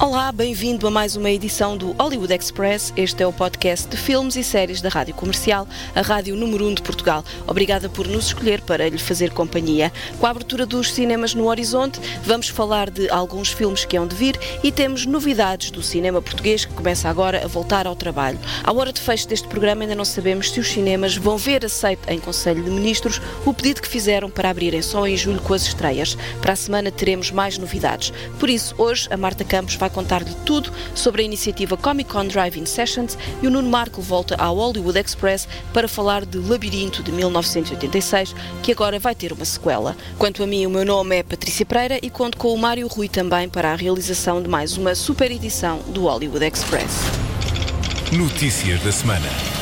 Olá, bem-vindo a mais uma edição do Hollywood Express. Este é o podcast de filmes e séries da Rádio Comercial, a rádio número 1 um de Portugal. Obrigada por nos escolher para lhe fazer companhia. Com a abertura dos cinemas no horizonte, vamos falar de alguns filmes que hão de vir e temos novidades do cinema português que começa agora a voltar ao trabalho. À hora de fecho deste programa, ainda não sabemos se os cinemas vão ver aceito em Conselho de Ministros o pedido que fizeram para abrirem só em julho com as estreias. Para a semana teremos mais novidades. Por isso, hoje a Marta Campos vai contar-lhe tudo sobre a iniciativa Comic Con Drive-In Sessions e o Nuno Marco volta ao Hollywood Express para falar de Labirinto de 1986, que agora vai ter uma sequela. Quanto a mim, o meu nome é Patrícia Pereira e conto com o Mário Rui também para a realização de mais uma super edição do Hollywood Express. Notícias da semana.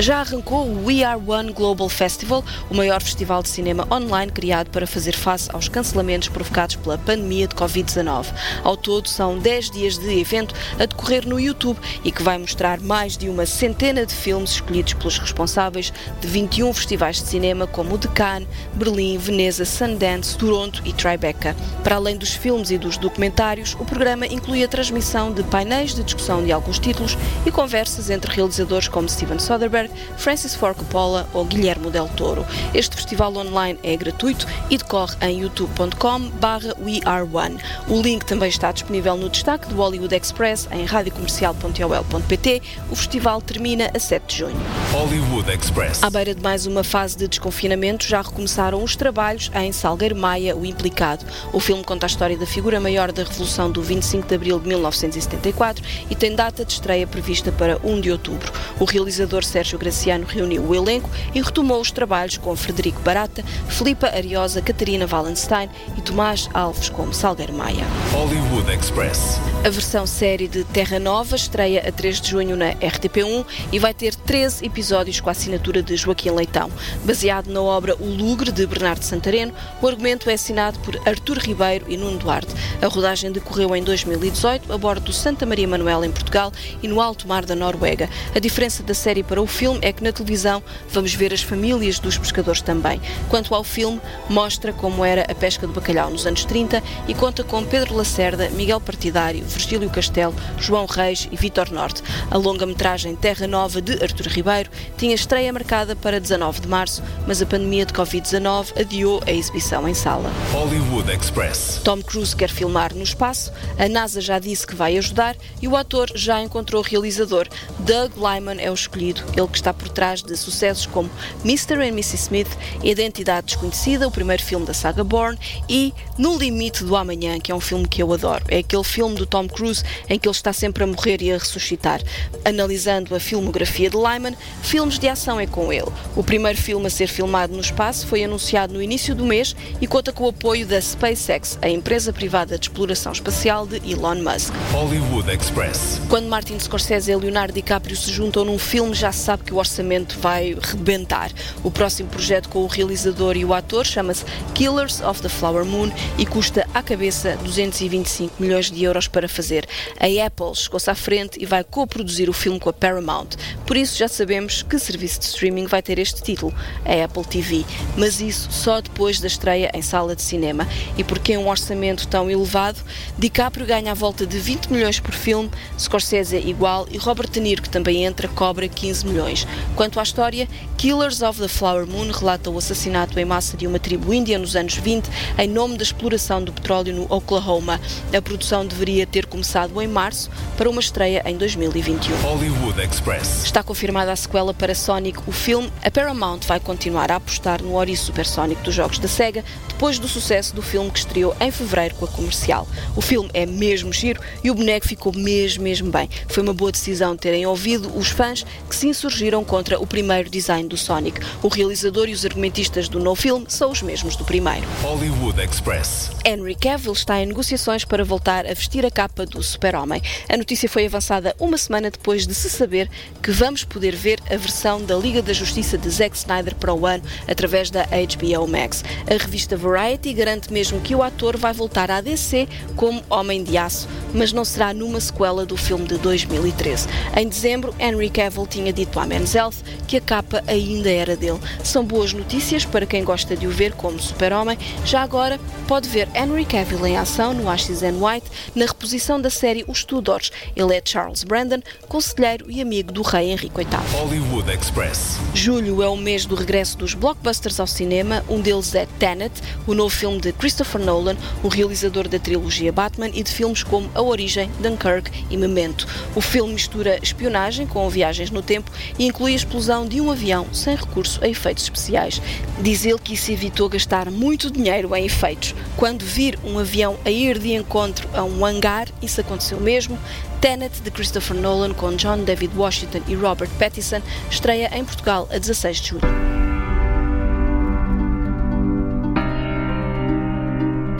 Já arrancou o We Are One Global Festival, o maior festival de cinema online criado para fazer face aos cancelamentos provocados pela pandemia de Covid-19. Ao todo, são 10 dias de evento a decorrer no YouTube e que vai mostrar mais de uma centena de filmes escolhidos pelos responsáveis de 21 festivais de cinema, como o de Cannes, Berlim, Veneza, Sundance, Toronto e Tribeca. Para além dos filmes e dos documentários, o programa inclui a transmissão de painéis de discussão de alguns títulos e conversas entre realizadores como Steven Soderbergh, Francis Ford Coppola ou Guilherme Del Toro. Este festival online é gratuito e decorre em youtube.com barra weareone. O link também está disponível no destaque do Hollywood Express em radiocomercial.ol.pt. O festival termina a 7 de junho. Hollywood Express. À beira de mais uma fase de desconfinamento, já recomeçaram os trabalhos em Salgueiro Maia, o implicado. O filme conta a história da figura maior da Revolução do 25 de abril de 1974 e tem data de estreia prevista para 1 de outubro. O realizador Sérgio Graciano reuniu o elenco e retomou os trabalhos com Frederico Barata, Filipa Ariosa, Catarina Wallenstein e Tomás Alves como Salgueiro Maia. Hollywood Express. A versão série de Terra Nova estreia a 3 de junho na RTP1 e vai ter 13 episódios com a assinatura de Joaquim Leitão. Baseado na obra O Lugre, de Bernardo Santareno, o argumento é assinado por Artur Ribeiro e Nuno Duarte. A rodagem decorreu em 2018 a bordo do Santa Maria Manuel em Portugal e no alto mar da Noruega. A diferença da série para o filme é que na televisão vamos ver as famílias dos pescadores também. Quanto ao filme, mostra como era a pesca do bacalhau nos anos 30 e conta com Pedro Lacerda, Miguel Partidário, Virgílio Castelo, João Reis e Vitor Norte. A longa-metragem Terra Nova de Artur Ribeiro tinha estreia marcada para 19 de março, mas a pandemia de Covid-19 adiou a exibição em sala. Hollywood Express. Tom Cruise quer filmar no espaço, a NASA já disse que vai ajudar e o ator já encontrou o realizador. Doug Lyman é o escolhido, ele que está por trás de sucessos como Mr. and Mrs. Smith, Identidade Desconhecida, o primeiro filme da saga Bourne, e No Limite do Amanhã, que é um filme que eu adoro. É aquele filme do Tom Cruise em que ele está sempre a morrer e a ressuscitar. Analisando a filmografia de Lyman, filmes de ação é com ele. O primeiro filme a ser filmado no espaço foi anunciado no início do mês e conta com o apoio da SpaceX, a empresa privada de exploração espacial de Elon Musk. Hollywood Express. Quando Martin Scorsese e Leonardo DiCaprio se juntam num filme, já se sabe que o orçamento vai rebentar. O próximo projeto com o realizador e o ator chama-se Killers of the Flower Moon e custa à cabeça 225 milhões de euros para fazer. A Apple chegou-se à frente e vai co-produzir o filme com a Paramount. Por isso já sabemos que serviço de streaming vai ter este título, a Apple TV. Mas isso só depois da estreia em sala de cinema. E porque é um orçamento tão elevado, DiCaprio ganha à volta de 20 milhões por filme, Scorsese igual e Robert De Niro, que também entra, cobra 15 milhões. Quanto à história, Killers of the Flower Moon relata o assassinato em massa de uma tribo índia nos anos 20 em nome da exploração do petróleo no Oklahoma. A produção deveria ter começado em março para uma estreia em 2021. Hollywood Express. Está confirmada a sequela para Sonic, o filme. A Paramount vai continuar a apostar no Ori Supersonic dos jogos da SEGA, depois do sucesso do filme que estreou em fevereiro com a comercial. O filme é mesmo giro e o boneco ficou mesmo, mesmo bem. Foi uma boa decisão terem ouvido os fãs que se insurgiram contra o primeiro design do Sonic. O realizador e os argumentistas do novo filme são os mesmos do primeiro. Hollywood Express. Henry Cavill está em negociações para voltar a vestir a capa do Super-Homem. A notícia foi avançada uma semana depois de se saber que vamos poder ver a versão da Liga da Justiça de Zack Snyder para o ano através da HBO Max. A revista Variety garante mesmo que o ator vai voltar à DC como Homem de Aço, mas não será numa sequela do filme de 2013. Em dezembro, Henry Cavill tinha dito à Men's Health que a capa ainda era dele. São boas notícias para quem gosta de o ver como super-homem. Já agora, pode ver Henry Cavill em ação no Ashes and White, na reposição da série Os Tudors. Ele é Charles Brandon, conselheiro e amigo do rei Henrique VIII. Hollywood Express. Julho é o mês do regresso dos blockbusters ao cinema. Um deles é Tenet, o novo filme de Christopher Nolan, o realizador da trilogia Batman e de filmes como A Origem, Dunkirk e Memento. O filme mistura espionagem com viagens no tempo e inclui a explosão de um avião sem recurso a efeitos especiais. Diz ele que isso evitou gastar muito dinheiro em efeitos. Quando vir um avião a ir de encontro a um hangar, isso aconteceu mesmo. Tenet, de Christopher Nolan, com John David Washington e Robert Pattinson, estreia em Portugal a 16 de julho.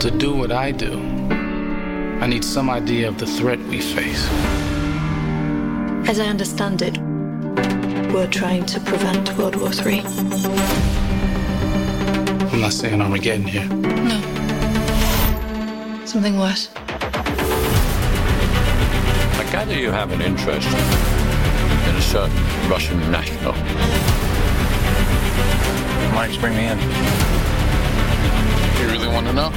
To do what I do, I need some idea of the threat we face. As I understand it, we're trying to prevent World War III. I'm not saying Armageddon here. No. Something worse. I gather you have an interest in a certain Russian national. Mike's bring me in. You really want to know?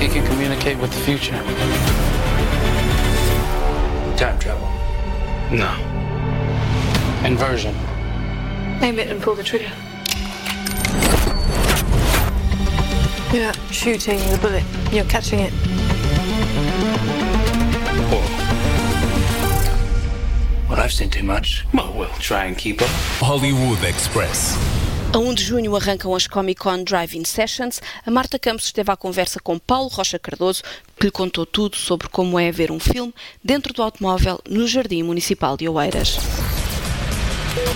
He can communicate with the future. Time travel. No. Inversion. Aim it and pull the trigger. You're not shooting the bullet, you're catching it. Well, I've seen too much. Well, we'll try and keep up. Hollywood Express. A 1 de junho arrancam as Comic Con Drive-In Sessions. A Marta Campos esteve à conversa com Paulo Rocha Cardoso, que lhe contou tudo sobre como é ver um filme dentro do automóvel no Jardim Municipal de Oeiras.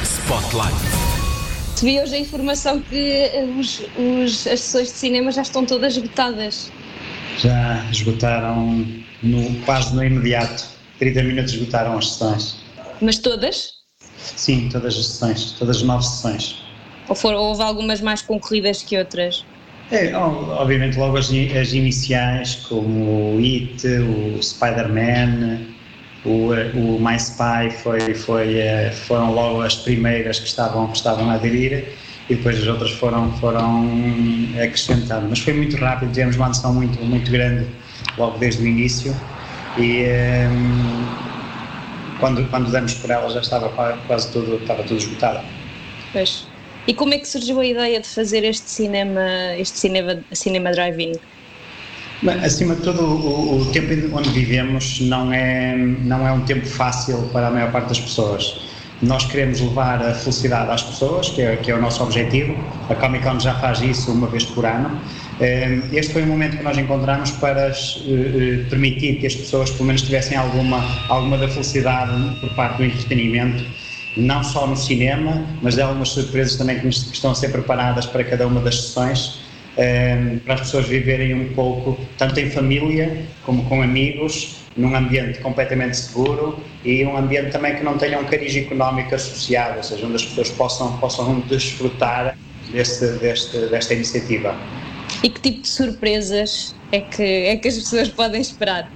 Spotlight. Vi hoje a informação que os- os- as sessões de cinema já estão todas esgotadas. Já esgotaram no, quase no imediato. 30 minutos esgotaram as sessões. Mas todas? Sim, todas as sessões, todas as nove sessões. Ou foram, houve algumas mais concorridas que outras? É, obviamente logo as, as iniciais, como o It, o Spider-Man, o, eh, o My Spy, foi, foi, eh, foram logo as primeiras que estavam, que estavam a aderir e depois as outras foram, foram acrescentando. Mas foi muito rápido, tivemos uma adesão muito, muito grande logo desde o início e ehm, quando, quando demos por ela já estava qua- quase tudo, estava tudo esgotado. Pois. E como é que surgiu a ideia de fazer este cinema, este cinema, cinema drive-in? Acima de tudo, o, o tempo em- onde vivemos não é, não é um tempo fácil para a maior parte das pessoas. Nós queremos levar a felicidade às pessoas, que é, que é o nosso objetivo. A Comic Con já faz isso uma vez por ano. Eh, Este foi o momento que nós encontramos para eh, eh, permitir que as pessoas, pelo menos, tivessem alguma, alguma da felicidade por parte do entretenimento não só no cinema, mas de algumas surpresas também que estão a ser preparadas para cada uma das sessões, eh, para as pessoas viverem um pouco, tanto em família como com amigos, num ambiente completamente seguro e um ambiente também que não tenha um cariz económico associado, ou seja, onde as pessoas possam, possam desfrutar deste, deste, desta iniciativa. E que tipo de surpresas é que, é que as pessoas podem esperar?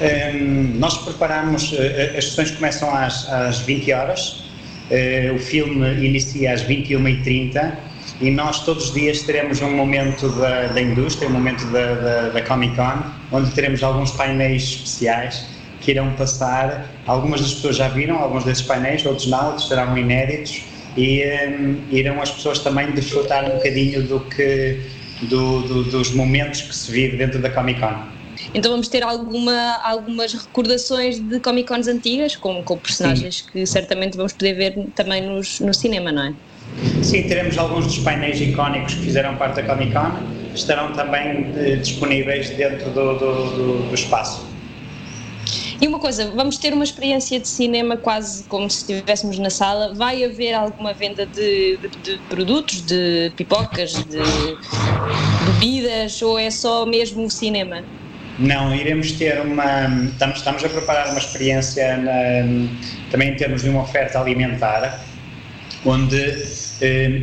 Hum, nós preparamos, eh, as sessões começam às, às 20 horas, eh, o filme inicia às 21h30 e nós todos os dias teremos um momento da, da indústria, um momento da, da, da Comic Con, onde teremos alguns painéis especiais que irão passar. Algumas das pessoas já viram alguns desses painéis, outros não, outros serão inéditos e hum, irão as pessoas também desfrutar um bocadinho do que, do, do- dos momentos que se vive dentro da Comic Con. Então vamos ter alguma, algumas recordações de Comic Cons antigas, com, com personagens que certamente vamos poder ver também nos, no cinema, não é? Sim, teremos alguns dos painéis icónicos que fizeram parte da Comic Con, estarão também eh, disponíveis dentro do, do, do- do espaço. E uma coisa, vamos ter uma experiência de cinema quase como se estivéssemos na sala. Vai haver alguma venda de, de- de produtos, de pipocas, de bebidas, ou é só mesmo o cinema? Não, iremos ter uma. Estamos, estamos a preparar uma experiência na- também em termos de uma oferta alimentar, onde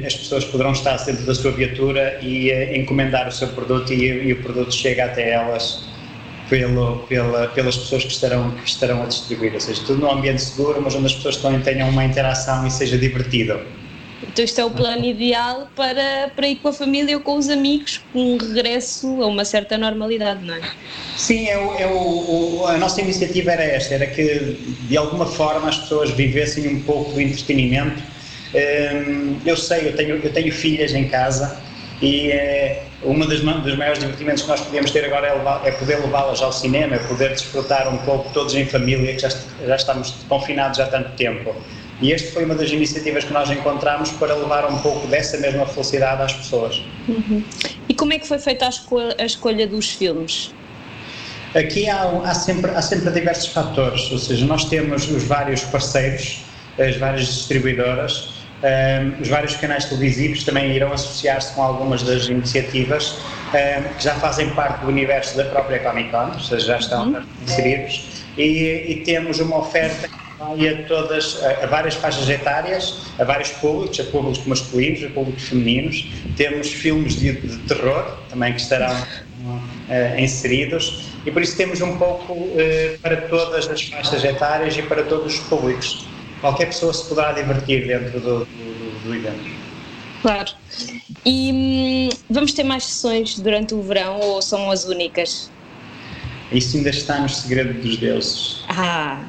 as pessoas poderão estar dentro da sua viatura e encomendar o seu produto e, e o produto chega até elas pelo, pela, pelas pessoas que estarão, que estarão a distribuir, ou seja, tudo num ambiente seguro, mas onde as pessoas também tenham uma interação e seja divertido. Então isto é o plano ideal para, para ir com a família ou com os amigos, com um regresso a uma certa normalidade, não é? Sim, é o, é o, a nossa iniciativa era esta, era que de alguma forma as pessoas vivessem um pouco do entretenimento. Hum, eu sei, eu tenho, eu tenho filhas em casa e é, uma das dos maiores divertimentos que nós podemos ter agora é, levar, é poder levá-las ao cinema, é poder desfrutar um pouco todos em família, que já, já estamos confinados há tanto tempo. E este foi uma das iniciativas que nós encontramos para levar um pouco dessa mesma felicidade às pessoas. Uhum. E como é que foi feita a escolha, a escolha dos filmes? Aqui há, há, sempre, há sempre diversos fatores, ou seja, nós temos os vários parceiros, as várias distribuidoras, um, os vários canais televisivos também irão associar-se com algumas das iniciativas um, que já fazem parte do universo da própria Comic Con, ou seja, já estão uhum. inseridos, e, e temos uma oferta vai a todas, a, a, várias faixas etárias, a vários públicos, a públicos masculinos, a públicos femininos. Temos filmes de, de terror também que estarão uh, inseridos e por isso temos um pouco uh, para todas as faixas etárias e para todos os públicos. Qualquer pessoa se poderá divertir dentro do, do, do evento. Claro. E hum, vamos ter mais sessões durante o verão ou são as únicas? Isso ainda está no segredo dos deuses. Ah,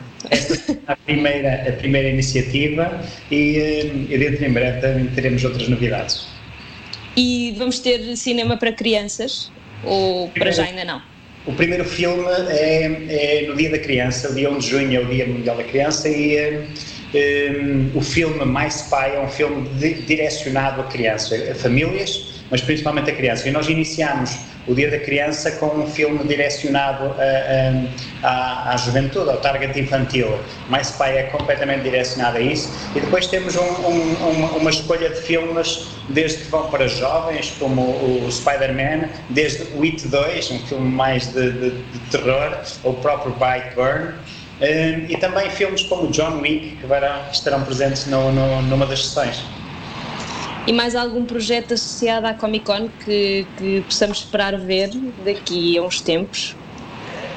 a primeira, a primeira iniciativa e, eh, e dentro em breve também teremos outras novidades. E vamos ter cinema para crianças ou para já ainda não? O primeiro filme é, é, no Dia da Criança, o dia 1 de junho é o Dia Mundial da Criança e um, eh, eh, o filme Mais Spy é um filme de, direcionado a crianças, a famílias, mas principalmente a crianças. E nós iniciamos o Dia da Criança com um filme direcionado a, a, à, juventude, ao target infantil. Mais Pai é completamente direcionado a isso. E depois temos um, um, uma, uma, escolha de filmes, desde que vão para jovens, como o, Spider-Man, desde o It 2, um filme mais de, de, de terror, o próprio Bite Burn. Um, e também filmes como John Wick, que estarão presentes no, no, numa das sessões. E mais algum projeto associado à Comic Con que, que possamos esperar ver daqui a uns tempos?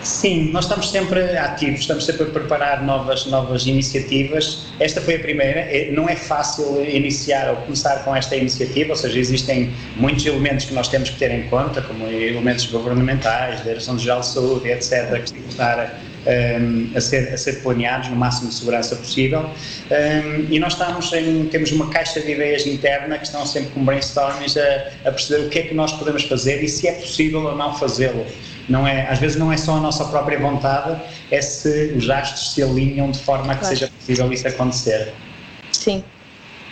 Sim, nós estamos sempre ativos, estamos sempre a preparar novas, novas iniciativas. Esta foi a primeira. É, não é fácil iniciar ou começar com esta iniciativa, ou seja, existem muitos elementos que nós temos que ter em conta, como elementos governamentais, Direção-Geral de Saúde, etc., que têm que estar um, a, ser, a ser planeados no máximo de segurança possível. Um, e nós estamos em, temos uma caixa de ideias interna que estão sempre com brainstormings a, a perceber o que é que nós podemos fazer e se é possível ou não fazê-lo. Não é, às vezes não é só a nossa própria vontade, é se os astros se alinham de forma a que claro. seja possível isso acontecer. Sim.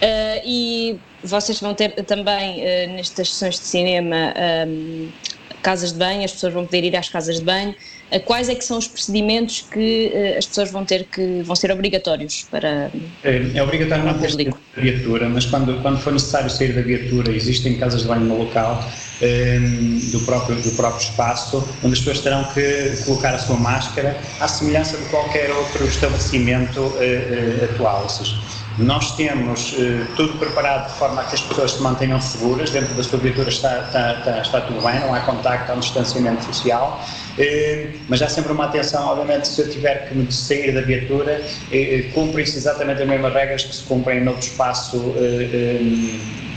Uh, e vocês vão ter também uh, nestas sessões de cinema um, casas de banho, as pessoas vão poder ir às casas de banho. Uh, quais é que são os procedimentos que as pessoas vão ter que vão ser obrigatórios para É, é obrigatório não ter da viatura, mas quando, quando for necessário sair da viatura, existem casas de banho no local um, do, próprio, do próprio espaço, onde as pessoas terão que colocar a sua máscara, à semelhança de qualquer outro estabelecimento uh, uh, atual. Ou seja, nós temos uh, tudo preparado de forma a que as pessoas se mantenham seguras, dentro da sua viatura está, está, está, está tudo bem, não há contacto, há um distanciamento social, mas há sempre uma atenção, obviamente, se eu tiver que me sair da viatura, cumprem-se exatamente as mesmas regras que se cumprem no outro espaço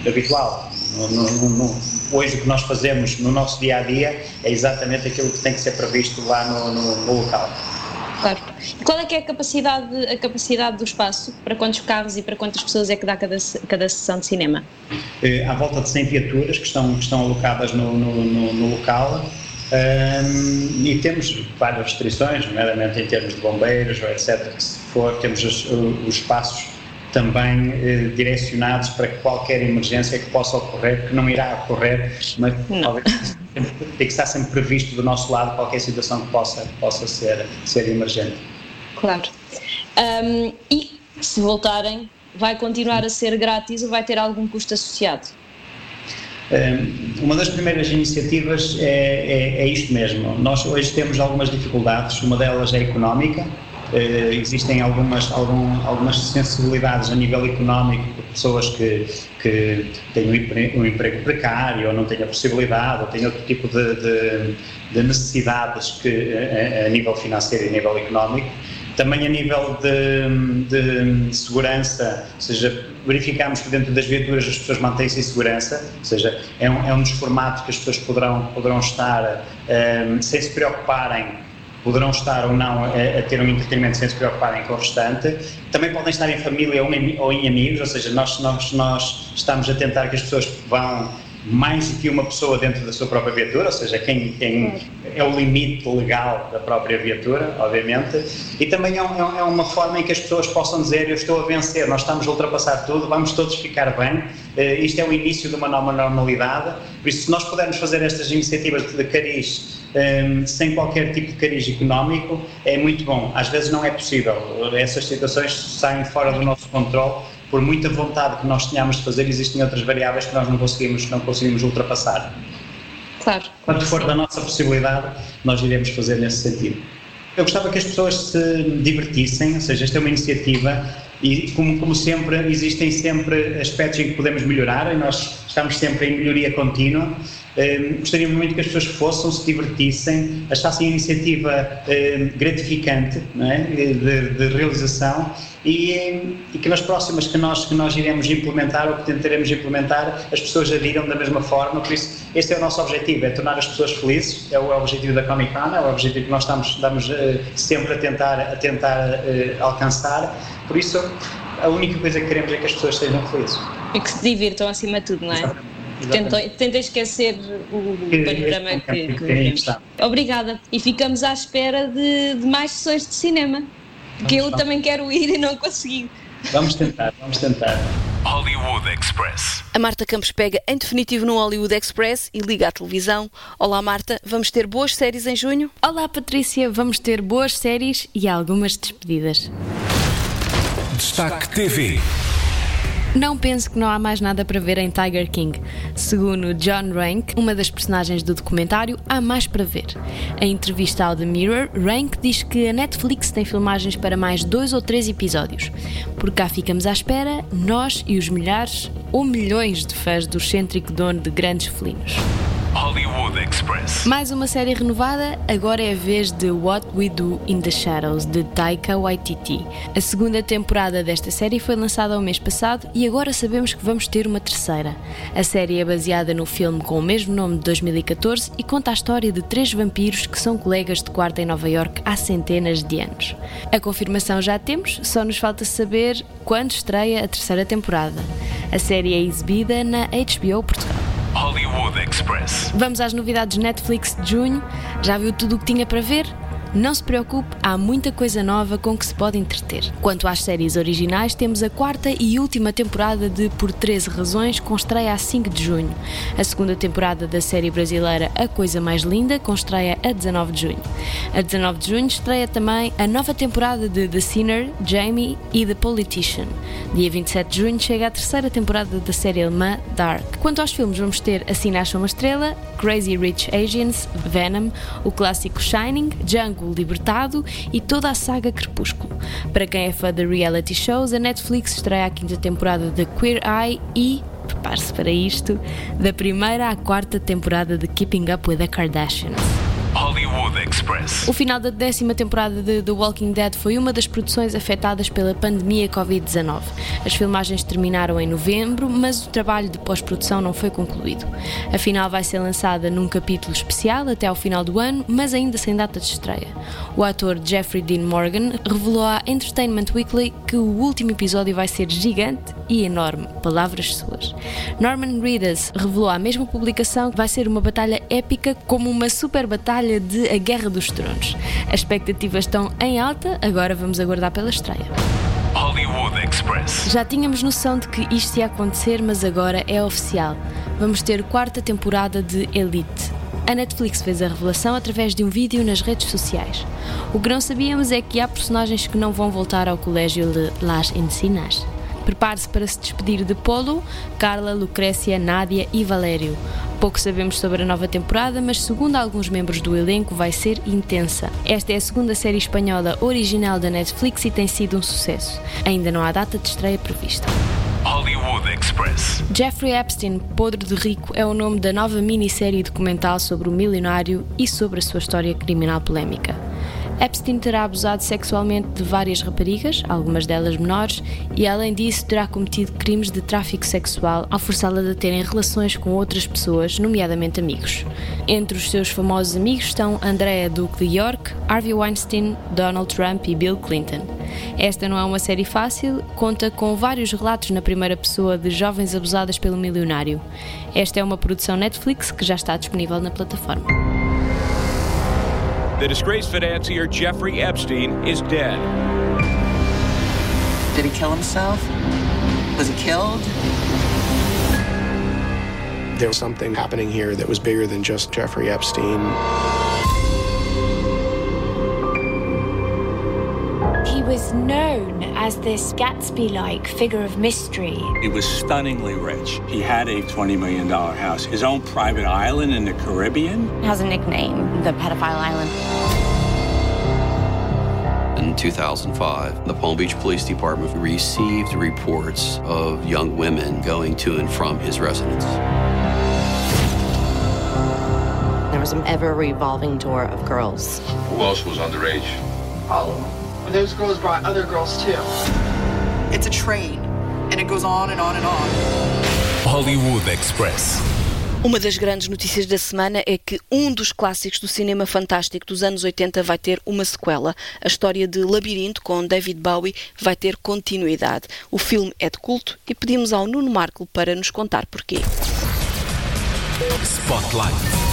habitual. No, no, no, hoje o que nós fazemos no nosso dia a dia é exatamente aquilo que tem que ser previsto lá no local. Claro. Qual é que é a capacidade, a capacidade do espaço? Para quantos carros e para quantas pessoas é que dá cada, cada sessão de cinema? É, à volta de 100 viaturas que estão, que estão alocadas no, no, no local. Um, e temos várias restrições, nomeadamente em termos de bombeiros, etc. Que se for, temos os, os espaços também eh, direcionados para qualquer emergência que possa ocorrer, que não irá ocorrer, mas tem que estar sempre previsto do nosso lado qualquer situação que possa, possa ser, ser emergente. Claro. Um, e se voltarem, vai continuar a ser grátis ou vai ter algum custo associado? Um, uma das primeiras iniciativas é, é, é isto mesmo. Nós hoje temos algumas dificuldades, uma delas é económica, eh, existem algumas, algum, algumas sensibilidades a nível económico de pessoas que, que têm um emprego, um emprego precário ou não têm a possibilidade ou têm outro tipo de, de, de necessidades que, a, a, nível financeiro e a nível económico. Também a nível de, de segurança, ou seja, verificamos que dentro das viaturas as pessoas mantêm-se em segurança, ou seja, é um, é um dos formatos que as pessoas poderão, poderão estar um, sem se preocuparem poderão estar ou não a, a, ter um entretenimento sem se preocuparem com o restante. Também podem estar em família ou em, ou em amigos, ou seja, nós, nós, nós estamos a tentar que as pessoas vão mais do que uma pessoa dentro da sua própria viatura, ou seja, quem, quem é o limite legal da própria viatura, obviamente, e também é, é, é, uma forma em que as pessoas possam dizer eu estou a vencer, nós estamos a ultrapassar tudo, vamos todos ficar bem, uh, isto é o início de uma nova normalidade, por isso se nós pudermos fazer estas iniciativas de cariz um, sem qualquer tipo de cariz económico, é muito bom. Às vezes não é possível, essas situações saem fora do nosso controle, por muita vontade que nós tenhamos de fazer, existem outras variáveis que nós não conseguimos, não conseguimos ultrapassar. Claro. Quanto for da nossa possibilidade, nós iremos fazer nesse sentido. Eu gostava que as pessoas se divertissem, ou seja, esta é uma iniciativa e, como, como sempre, existem sempre aspectos em que podemos melhorar e nós estamos sempre em melhoria contínua. Um, gostaria muito que as pessoas fossem, se divertissem, achassem a iniciativa um, gratificante é? de, de, realização e, e, que nas próximas que nós, que nós iremos implementar ou que tentaremos implementar, as pessoas adiram da mesma forma. Por isso, este é o nosso objetivo: é tornar as pessoas felizes. É o, é o objetivo da Comic Con, é o objetivo que nós estamos, estamos uh, sempre a tentar, a tentar uh, alcançar. Por isso, a única coisa que queremos é que as pessoas sejam felizes. E que se divirtam acima de tudo, não é? Tentem, tentem esquecer o panorama que, que vivemos. Obrigada. E ficamos à espera de, de mais sessões de cinema. Que eu vamos. também quero ir e não consegui. Vamos tentar, vamos tentar. Hollywood Express. A Marta Campos pega em definitivo no Hollywood Express e liga à televisão. Olá Marta, vamos ter boas séries em junho? Olá Patrícia, vamos ter boas séries e algumas despedidas. Destaque TV. Não pense que não há mais nada para ver em Tiger King. Segundo John Rank, uma das personagens do documentário, há mais para ver. Em entrevista ao The Mirror, Rank diz que a Netflix tem filmagens para mais dois ou três episódios. Por cá ficamos à espera, nós e os milhares ou milhões de fãs do excêntrico dono de grandes felinos. Hollywood Express. Mais uma série renovada, agora é a vez de What We Do in the Shadows, de Taika Waititi. A segunda temporada desta série foi lançada ao mês passado e agora sabemos que vamos ter uma terceira. A série é baseada no filme com o mesmo nome de 2014 e conta a história de três vampiros que são colegas de quarto em Nova York há centenas de anos. A confirmação já temos, só nos falta saber quando estreia a terceira temporada. A série é exibida na HBO Portugal. Hollywood Express. Vamos às novidades Netflix de junho. Já viu tudo o que tinha para ver? Não se preocupe, há muita coisa nova com que se pode entreter. Quanto às séries originais, temos a quarta e última temporada de Por 13 Razões, com estreia a 5 de junho. A segunda temporada da série brasileira A Coisa Mais Linda, com estreia a 19 de junho. A 19 de junho estreia também a nova temporada de The Sinner, Jamie e The Politician. Dia 27 de junho chega a terceira temporada da série alemã Dark. Quanto aos filmes, vamos ter Assim Nasce Uma Estrela, Crazy Rich Asians, Venom, o clássico Shining, Django Libertado e toda a saga Crepúsculo. Para quem é fã de reality shows, a Netflix estreia a quinta temporada de Queer Eye e prepare-se para isto, da primeira à quarta temporada de Keeping Up with the Kardashians. Hollywood Express. O final da décima temporada de The Walking Dead foi uma das produções afetadas pela pandemia Covid-19. As filmagens terminaram em novembro, mas o trabalho de pós-produção não foi concluído. A final vai ser lançada num capítulo especial até ao final do ano, mas ainda sem data de estreia. O ator Jeffrey Dean Morgan revelou à Entertainment Weekly que o último episódio vai ser gigante e enorme. Palavras suas. Norman Reedus revelou à mesma publicação que vai ser uma batalha épica como uma super batalha de A Guerra dos Tronos. As expectativas estão em alta, agora vamos aguardar pela estreia. Hollywood Express. Já tínhamos noção de que isto ia acontecer, mas agora é oficial. Vamos ter quarta temporada de Elite. A Netflix fez a revelação através de um vídeo nas redes sociais. O que não sabíamos é que há personagens que não vão voltar ao colégio de Las Encinas. Prepare-se para se despedir de Polo, Carla, Lucrécia, Nádia e Valério. Pouco sabemos sobre a nova temporada, mas segundo alguns membros do elenco, vai ser intensa. Esta é a segunda série espanhola original da Netflix e tem sido um sucesso. Ainda não há data de estreia prevista. Hollywood Express. Jeffrey Epstein, Podre de Rico, é o nome da nova minissérie documental sobre o milionário e sobre a sua história criminal polémica. Epstein terá abusado sexualmente de várias raparigas, algumas delas menores, e além disso terá cometido crimes de tráfico sexual ao forçá-las a terem relações com outras pessoas, nomeadamente amigos. Entre os seus famosos amigos estão Andrea Duke de York, Harvey Weinstein, Donald Trump e Bill Clinton. Esta não é uma série fácil, conta com vários relatos na primeira pessoa de jovens abusadas pelo milionário. Esta é uma produção Netflix que já está disponível na plataforma. The disgraced financier Jeffrey Epstein is dead. Did he kill himself? Was he killed? There was something happening here that was bigger than just Jeffrey Epstein. Was known as this Gatsby like figure of mystery. He was stunningly rich. He had a $20 million house, his own private island in the Caribbean. It has a nickname, the Pedophile Island. In 2005, the Palm Beach Police Department received reports of young women going to and from his residence. There was an ever revolving door of girls. Who else was underage? All of them. Those girls brought other girls too. It's a train, and it goes on and on and on. Hollywood Express. Uma das grandes notícias da semana é que um dos clássicos do cinema fantástico dos anos 80 vai ter uma sequela. A história de Labirinto com David Bowie vai ter continuidade. O filme é de culto e pedimos ao Nuno Marco para nos contar porquê. Spotlight.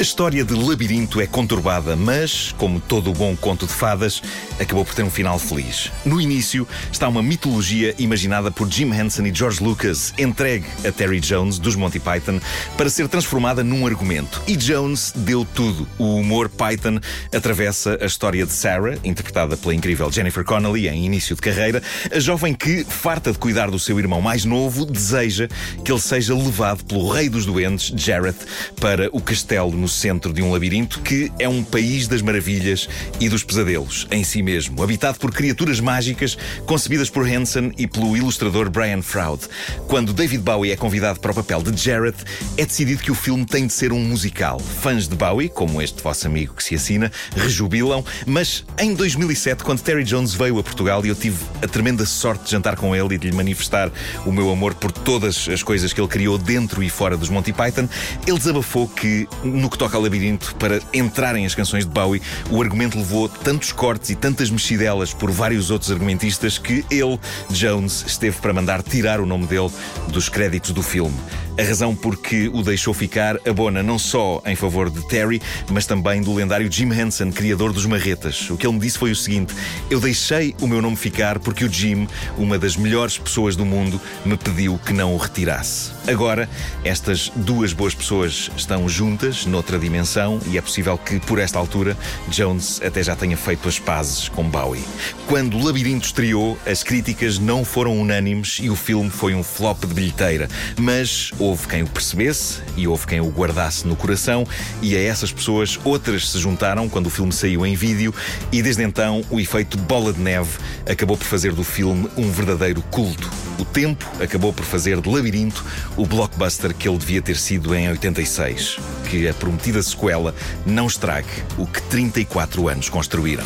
A história de Labirinto é conturbada, mas, como todo bom conto de fadas, acabou por ter um final feliz. No início está uma mitologia imaginada por Jim Henson e George Lucas, entregue a Terry Jones, dos Monty Python, para ser transformada num argumento. E Jones deu tudo. O humor Python atravessa a história de Sarah, interpretada pela incrível Jennifer Connelly em início de carreira, a jovem que, farta de cuidar do seu irmão mais novo, deseja que ele seja levado pelo rei dos doentes, Jareth, para o castelo no centro de um labirinto que é um país das maravilhas e dos pesadelos em si mesmo, habitado por criaturas mágicas concebidas por Hansen e pelo ilustrador Brian Froud. Quando David Bowie é convidado para o papel de Jareth, é decidido que o filme tem de ser um musical. Fãs de Bowie, como este vosso amigo que se assina, rejubilam, mas em 2007, quando Terry Jones veio a Portugal e eu tive a tremenda sorte de jantar com ele e de lhe manifestar o meu amor por todas as coisas que ele criou dentro e fora dos Monty Python, ele desabafou que, no que toca ao labirinto, para entrarem as canções de Bowie, o argumento levou tantos cortes e tantas mexidelas por vários outros argumentistas que ele, Jones, esteve para mandar tirar o nome dele dos créditos do filme. A razão por que o deixou ficar abona não só em favor de Terry, mas também do lendário Jim Henson, criador dos Marretas. O que ele me disse foi o seguinte: Eu deixei o meu nome ficar porque o Jim, uma das melhores pessoas do mundo, me pediu que não o retirasse. Agora, estas duas boas pessoas estão juntas noutra dimensão e é possível que, por esta altura, Jones até já tenha feito as pazes com Bowie. Quando o Labirinto estreou, as críticas não foram unânimes e o filme foi um flop de bilheteira, mas houve quem o percebesse e houve quem o guardasse no coração, e a essas pessoas outras se juntaram quando o filme saiu em vídeo, e desde então o efeito bola de neve acabou por fazer do filme um verdadeiro culto. O tempo acabou por fazer de Labirinto o blockbuster que ele devia ter sido em 86. Que a prometida sequela não estrague o que 34 anos construíram.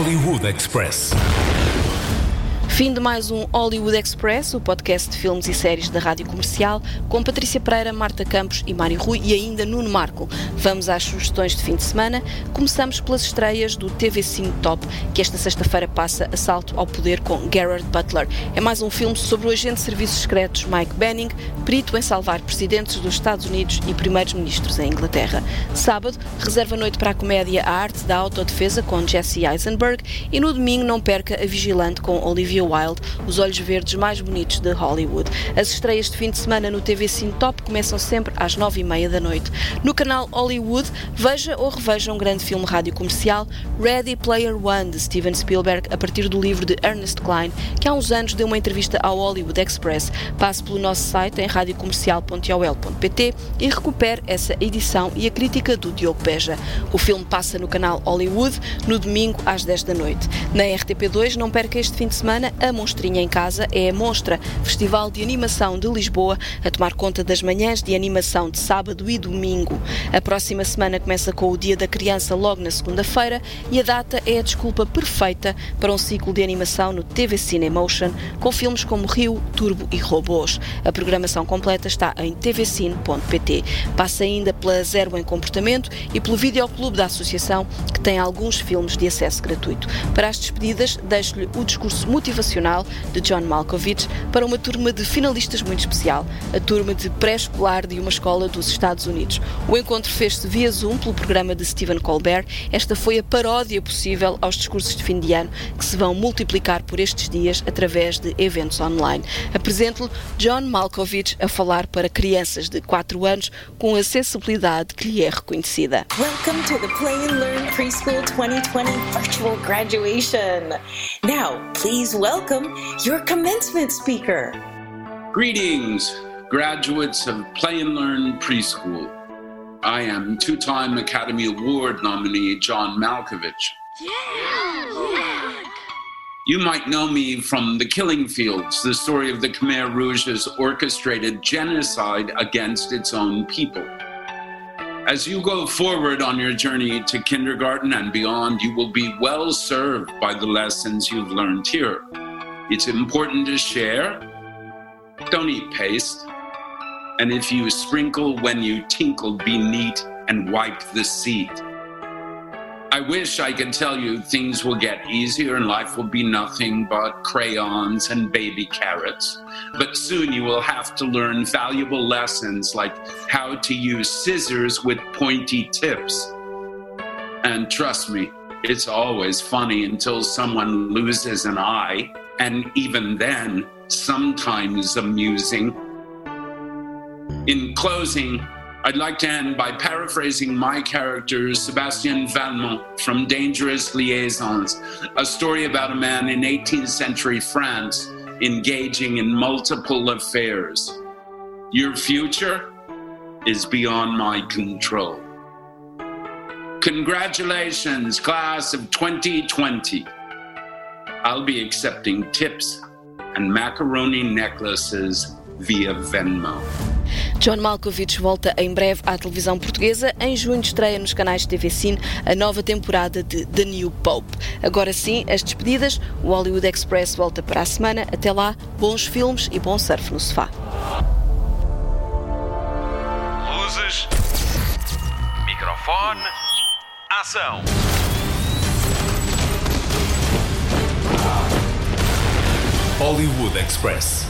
Hollywood Express. Fim de mais um Hollywood Express, o podcast de filmes e séries da Rádio Comercial, com Patrícia Pereira, Marta Campos e Mário Rui e ainda Nuno Marco. Vamos às sugestões de fim de semana. Começamos pelas estreias do TV Cine Top, que esta sexta-feira passa Assalto ao Poder com Gerard Butler. É mais um filme sobre o agente de serviços secretos Mike Benning, perito em salvar presidentes dos Estados Unidos e primeiros ministros em Inglaterra. Sábado, reserva noite para a comédia A Arte da Autodefesa com Jesse Eisenberg e no domingo não perca A Vigilante com Olivia Wild, os olhos verdes mais bonitos de Hollywood. As estreias de fim de semana no TV Cine Top começam sempre às nove e meia da noite. No canal Hollywood, veja ou reveja um grande filme rádio comercial, Ready Player One, de Steven Spielberg, a partir do livro de Ernest Klein, que há uns anos deu uma entrevista ao Hollywood Express. Passe pelo nosso site em radiocomercial.ol.pt e recupere essa edição e a crítica do Diogo Beja. O filme passa no canal Hollywood no domingo às 10 da noite. Na RTP2, não perca este fim de semana A Monstrinha em Casa é a Monstra, Festival de Animação de Lisboa, a tomar conta das manhãs de animação de sábado e domingo. A próxima semana começa com o Dia da Criança logo na segunda-feira e a data é a desculpa perfeita para um ciclo de animação no TV Cinemotion com filmes como Rio, Turbo e Robôs. A programação completa está em tvcine.pt. Passa ainda pela Zero em Comportamento e pelo Videoclube da Associação, que tem alguns filmes de acesso gratuito. Para as despedidas, deixo-lhe o discurso de John Malkovich para uma turma de finalistas muito especial, a turma de pré-escolar de uma escola dos Estados Unidos. O encontro fez-se via Zoom pelo programa de Stephen Colbert. Esta foi a paródia possível aos discursos de fim de ano que se vão multiplicar por estes dias através de eventos online. Apresento-lhe John Malkovich a falar para crianças de 4 anos com a sensibilidade que lhe é reconhecida. Welcome to the Play and Learn Preschool 2020 virtual graduation. Now, please welcome your commencement speaker. Greetings, graduates of Play and Learn Preschool. I am two time Academy Award nominee John Malkovich. Yeah. You might know me from The Killing Fields, the story of the Khmer Rouge's orchestrated genocide against its own people. As you go forward on your journey to kindergarten and beyond, you will be well served by the lessons you've learned here. It's important to share. Don't eat paste. And if you sprinkle when you tinkle, be neat and wipe the seat. I wish I could tell you things will get easier and life will be nothing but crayons and baby carrots. But soon you will have to learn valuable lessons like how to use scissors with pointy tips. And trust me, it's always funny until someone loses an eye, and even then, sometimes amusing. In closing, I'd like to end by paraphrasing my character, Sebastian Valmont, from Dangerous Liaisons, a story about a man in 18th century France engaging in multiple affairs. Your future is beyond my control. Congratulations, class of 2020. I'll be accepting tips and macaroni necklaces via Venmo. John Malkovich volta em breve à televisão portuguesa. Em junho estreia nos canais de TV Cine a nova temporada de The New Pope. Agora sim, as despedidas. O Hollywood Express volta para a semana. Até lá, bons filmes e bom surf no sofá. Luzes. Microfone. Ação. Hollywood Express.